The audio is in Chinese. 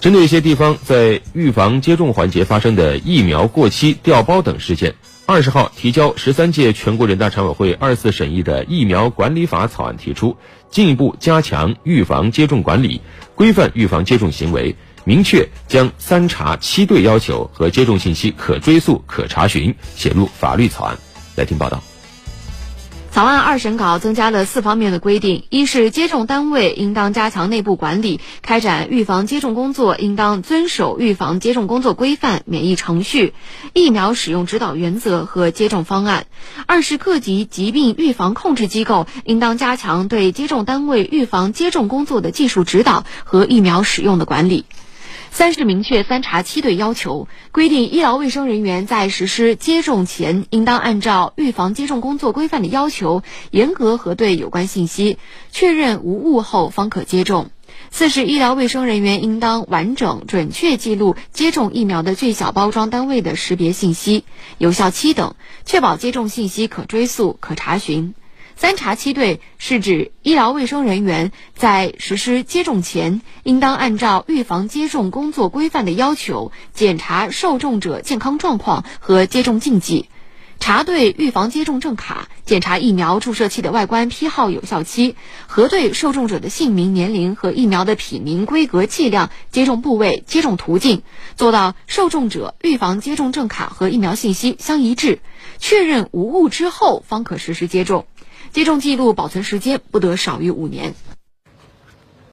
针对一些地方在预防接种环节发生的疫苗过期、调包等事件，二十号提交十三届全国人大常委会二次审议的疫苗管理法草案提出，进一步加强预防接种管理，规范预防接种行为，明确将三查七对要求和接种信息可追溯、可查询写入法律草案。来听报道。草案二审稿增加了四方面的规定：一是接种单位应当加强内部管理，开展预防接种工作应当遵守预防接种工作规范、免疫程序、疫苗使用指导原则和接种方案；二是各级疾病预防控制机构应当加强对接种单位预防接种工作的技术指导和疫苗使用的管理。三是明确三查七对要求，规定医疗卫生人员在实施接种前，应当按照预防接种工作规范的要求，严格核对有关信息，确认无误后方可接种。四是医疗卫生人员应当完整准确记录接种疫苗的最小包装单位的识别信息、有效期等，确保接种信息可追溯、可查询。三查七对是指医疗卫生人员在实施接种前，应当按照预防接种工作规范的要求，检查受种者健康状况和接种禁忌，查对预防接种证卡，检查疫苗注射器的外观批号、有效期，核对受种者的姓名、年龄和疫苗的品名、规格、剂量、接种部位、接种途径，做到受种者预防接种证卡和疫苗信息相一致，确认无误之后，方可实施接种。接种记录保存时间不得少于五年。